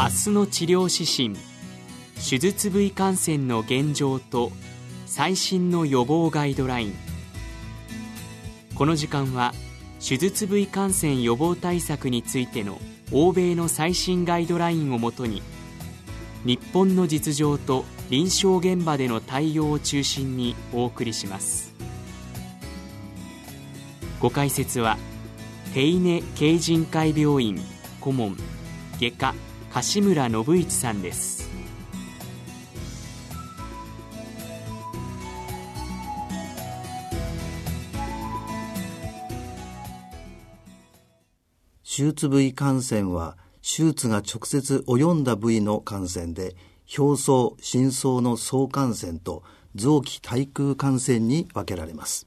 明日の治療指針。手術部位感染の現状と最新の予防ガイドライン。この時間は手術部位感染予防対策についての欧米の最新ガイドラインをもとに日本の実情と臨床現場での対応を中心にお送りします。ご解説は手稲慶人会病院顧問外科柏村信一さんです。手術部位感染は手術が直接及んだ部位の感染で表層、深層の総感染と臓器対空感染に分けられます。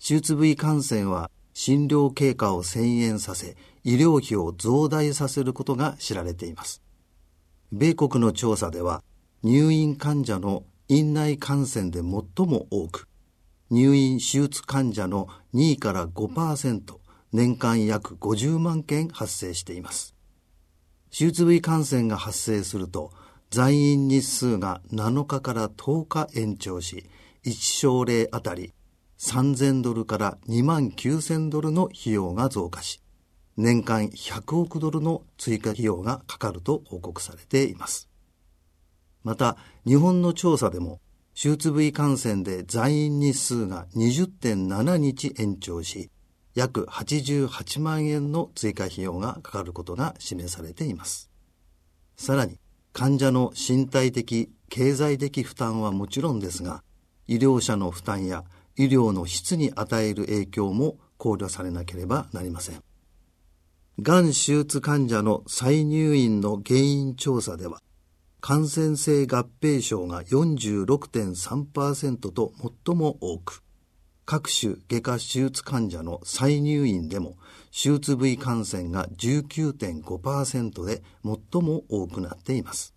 手術部位感染は診療経過を遷延させ医療費を増大させることが知られています。米国の調査では入院患者の院内感染で最も多く入院手術患者の2から5%年間約50万件発生しています。手術部位感染が発生すると在院日数が7日から10日延長し1症例あたり3000ドルから2万9000ドルの費用が増加し、年間100億ドルの追加費用がかかると報告されています。また、日本の調査でも、手術部位感染で在院日数が20.7日延長し、約88万円の追加費用がかかることが示されています。さらに、患者の身体的、経済的負担はもちろんですが、医療者の負担や医療の質に与える影響も考慮されなければなりません。がん手術患者の再入院の原因調査では、感染性合併症が46.3%と最も多く、各種外科手術患者の再入院でも手術部位感染が19.5%で最も多くなっています。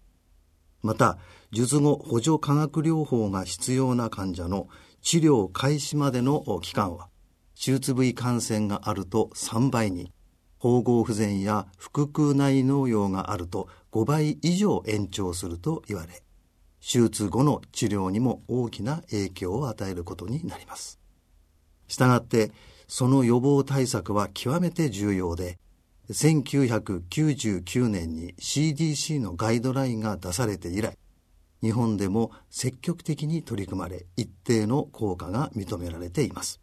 また、術後補助化学療法が必要な患者の治療開始までの期間は、手術部位感染があると3倍に、縫合不全や腹腔内農用があると5倍以上延長すると言われ、手術後の治療にも大きな影響を与えることになります。したがって、その予防対策は極めて重要で、1999年に CDC のガイドラインが出されて以来、日本でも積極的に取り組まれ一定の効果が認められています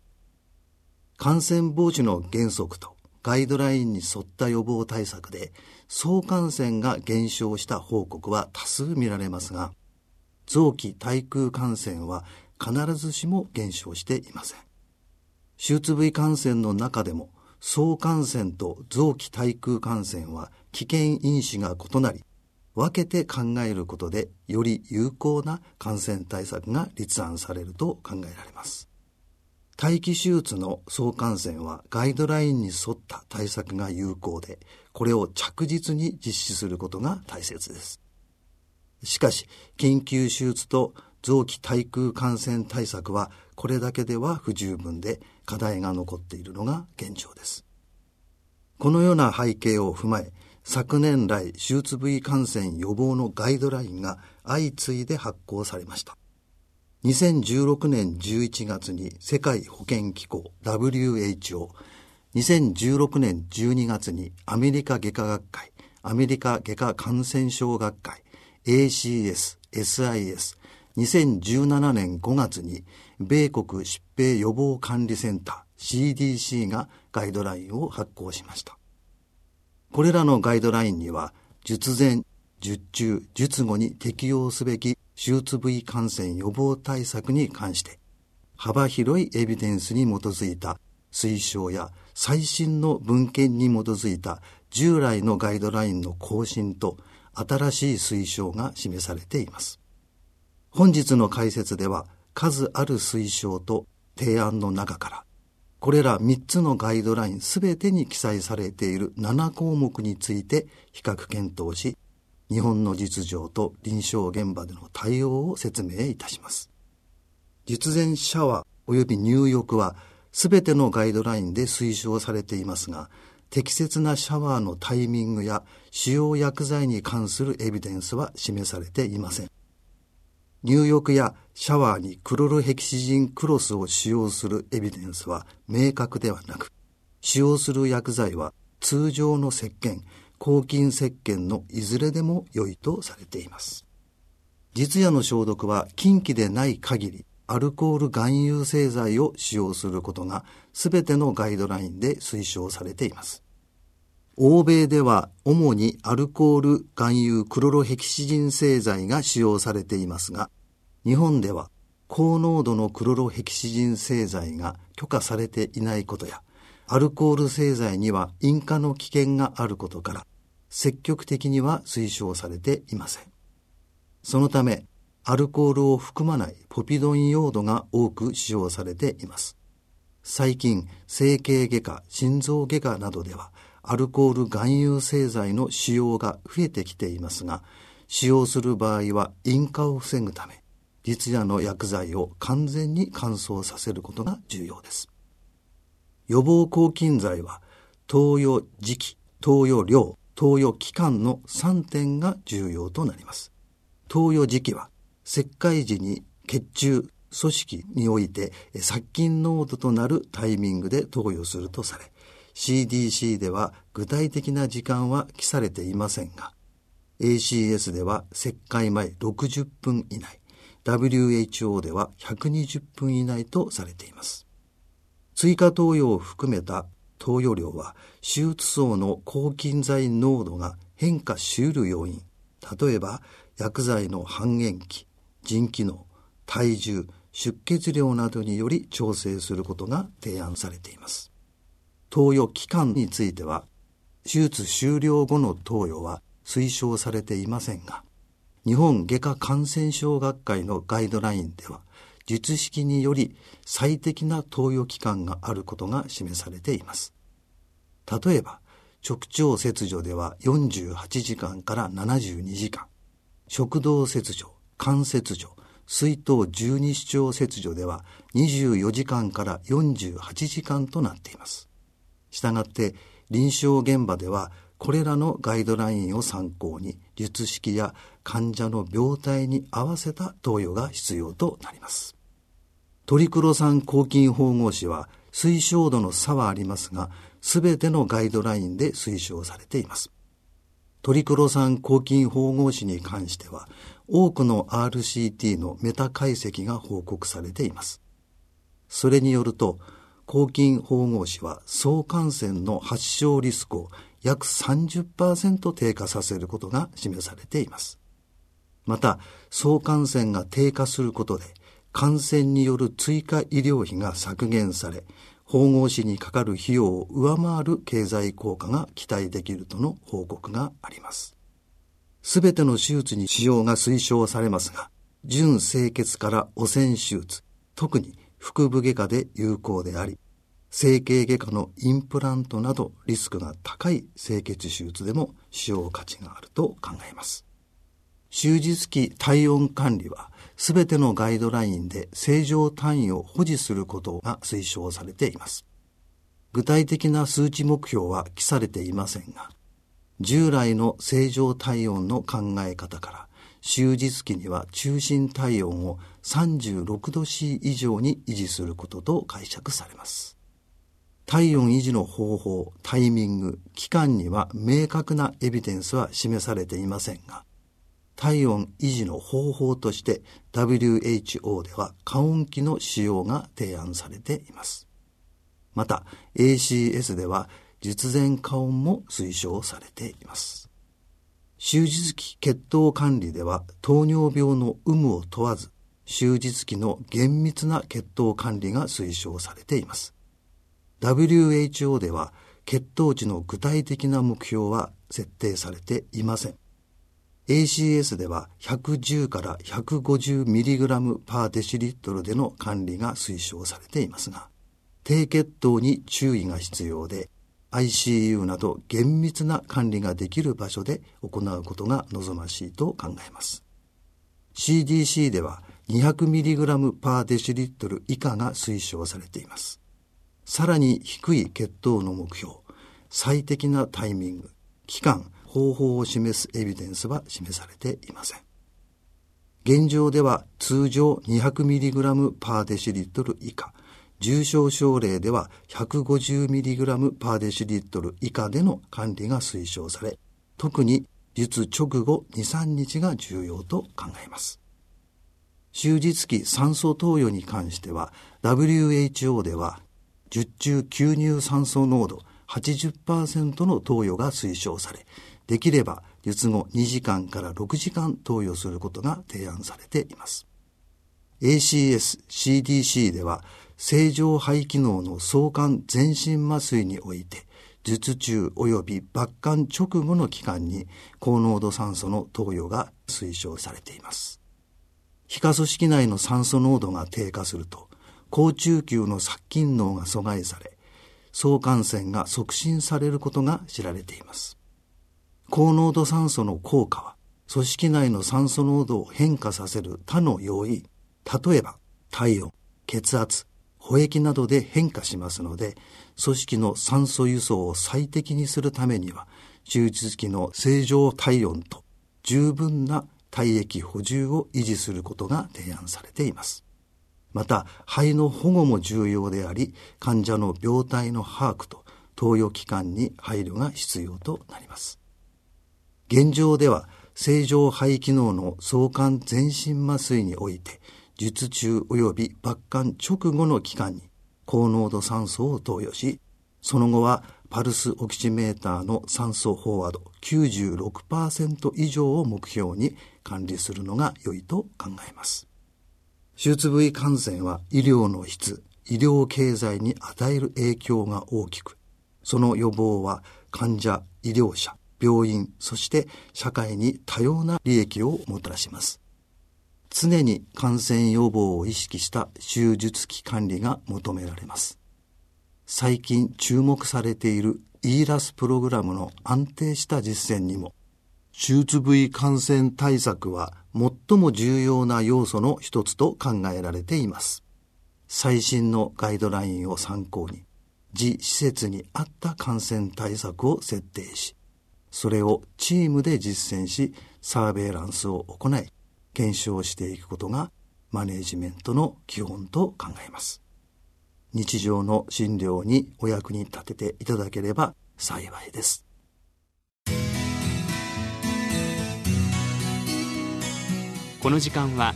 感染防止の原則とガイドラインに沿った予防対策で総感染が減少した報告は多数見られますが臓器対空感染は必ずしも減少していません手術部位感染の中でも総感染と臓器対空感染は危険因子が異なり分けて考えることでより有効な感染対策が立案されると考えられます。待機手術の総感染はガイドラインに沿った対策が有効で、これを着実に実施することが大切です。しかし、緊急手術と臓器対空感染対策はこれだけでは不十分で課題が残っているのが現状です。このような背景を踏まえ、昨年来手術部位感染予防のガイドラインが相次いで発行されました。2016年11月に世界保健機構 WHO、2016年12月にアメリカ外科学会、アメリカ外科感染症学会、ACS、SIS、2017年5月に米国疾病予防管理センター CDC がガイドラインを発行しました。これらのガイドラインには、術前、術中、術後に適用すべき手術部位感染予防対策に関して、幅広いエビデンスに基づいた推奨や最新の文献に基づいた従来のガイドラインの更新と新しい推奨が示されています。本日の解説では数ある推奨と提案の中からこれら3つのガイドラインすべてに記載されている7項目について比較検討し、日本の実情と臨床現場での対応を説明いたします。術前シャワー及び入浴はすべてのガイドラインで推奨されていますが、適切なシャワーのタイミングや使用薬剤に関するエビデンスは示されていません。入浴やシャワーにクロロヘキシジンクロスを使用するエビデンスは明確ではなく、使用する薬剤は通常の石鹸、抗菌石鹸のいずれでも良いとされています。実夜の消毒は禁忌でない限りアルコール含有製剤を使用することが全てのガイドラインで推奨されています。欧米では主にアルコール含有クロロヘキシジン製剤が使用されていますが、日本では高濃度のクロロヘキシジン製剤が許可されていないことや、アルコール製剤には引火の危険があることから、積極的には推奨されていません。そのため、アルコールを含まないポピドン用土が多く使用されています。最近、整形外科、心臓外科などでは、アルコール含有製剤の使用が増えてきていますが、使用する場合は引火を防ぐため、実夜の薬剤を完全に乾燥させることが重要です。予防抗菌剤は、投与時期、投与量、投与期間の3点が重要となります。投与時期は、石灰時に血中、組織において殺菌濃度となるタイミングで投与するとされ、CDC では具体的な時間は記されていませんが、ACS では石灰前60分以内、WHO では120分以内とされています。追加投与を含めた投与量は手術層の抗菌剤濃度が変化しうる要因、例えば薬剤の半減期、腎機能、体重、出血量などにより調整することが提案されています。投与期間については、手術終了後の投与は推奨されていませんが、日本外科感染症学会のガイドラインでは、術式により最適な投与期間があることが示されています。例えば、直腸切除では48時間から72時間、食道切除、関節除、水筒十二指腸切除では24時間から48時間となっています。したがって臨床現場ではこれらのガイドラインを参考に術式や患者の病態に合わせた投与が必要となります。トリクロ酸抗菌縫合紙は推奨度の差はありますが、すべてのガイドラインで推奨されています。トリクロ酸抗菌縫合紙に関しては、多くの RCT のメタ解析が報告されています。それによると、抗菌縫合紙は総感染の発症リスクを約30%低下させることが示されています。また、総感染が低下することで、感染による追加医療費が削減され、縫合紙にかかる費用を上回る経済効果が期待できるとの報告があります。すべての手術に使用が推奨されますが、純清潔から汚染手術、特に腹部外科で有効であり、整形外科のインプラントなどリスクが高い清潔手術でも使用価値があると考えます。手術期体温管理はすべてのガイドラインで正常単位を保持することが推奨されています。具体的な数値目標は記されていませんが、従来の正常体温の考え方から、終日期には中心体温を36度 C 以上に維持することと解釈されます。体温維持の方法、タイミング、期間には明確なエビデンスは示されていませんが、体温維持の方法として WHO では加温器の使用が提案されています。また ACS では術前加温も推奨されています。終日期血糖管理では糖尿病の有無を問わず終日期の厳密な血糖管理が推奨されています。WHO では血糖値の具体的な目標は設定されていません。ACS では110から 150mg パーデシリットルでの管理が推奨されていますが、低血糖に注意が必要で、ICU など厳密な管理ができる場所で行うことが望ましいと考えます。CDC では 200mg パーデシリットル以下が推奨されています。さらに低い血糖の目標、最適なタイミング、期間、方法を示すエビデンスは示されていません。現状では通常 200mg パーデシリットル以下、重症症例では 150mg パーデシリットル以下での管理が推奨され、特に術直後2、3日が重要と考えます。終日期酸素投与に関しては WHO では十中吸入酸素濃度80%の投与が推奨され、できれば術後2時間から6時間投与することが提案されています。ACS、CDC では正常肺機能の相関全身麻酔において術中及び抜管直後の期間に高濃度酸素の投与が推奨されています。皮下組織内の酸素濃度が低下すると、高中級の殺菌能が阻害され、相感染が促進されることが知られています。高濃度酸素の効果は、組織内の酸素濃度を変化させる他の要因、例えば体温、血圧、保液などで変化しますので、組織の酸素輸送を最適にするためには、手術期の正常体温と十分な体液補充を維持することが提案されています。また、肺の保護も重要であり、患者の病態の把握と投与期間に配慮が必要となります。現状では、正常肺機能の相関全身麻酔において、術中及び抜管直後の期間に高濃度酸素を投与し、その後はパルスオキシメーターの酸素飽和度96%以上を目標に管理するのが良いと考えます。手術部位感染は医療の質、医療経済に与える影響が大きく、その予防は患者、医療者、病院、そして社会に多様な利益をもたらします。常に感染予防を意識した手術期管理が求められます。最近注目されている ERAS プログラムの安定した実践にも、手術部位感染対策は最も重要な要素の一つと考えられています。最新のガイドラインを参考に、自施設に合った感染対策を設定し、それをチームで実践し、サーベイランスを行い、検証していくことがマネジメントの基本と考えます。日常の診療にお役に立てていただければ幸いです。この時間は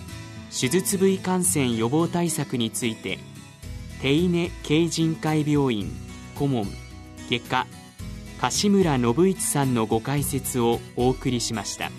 手術部位感染予防対策について手稲慶人会病院顧問外科橋村信一さんのご解説をお送りしました。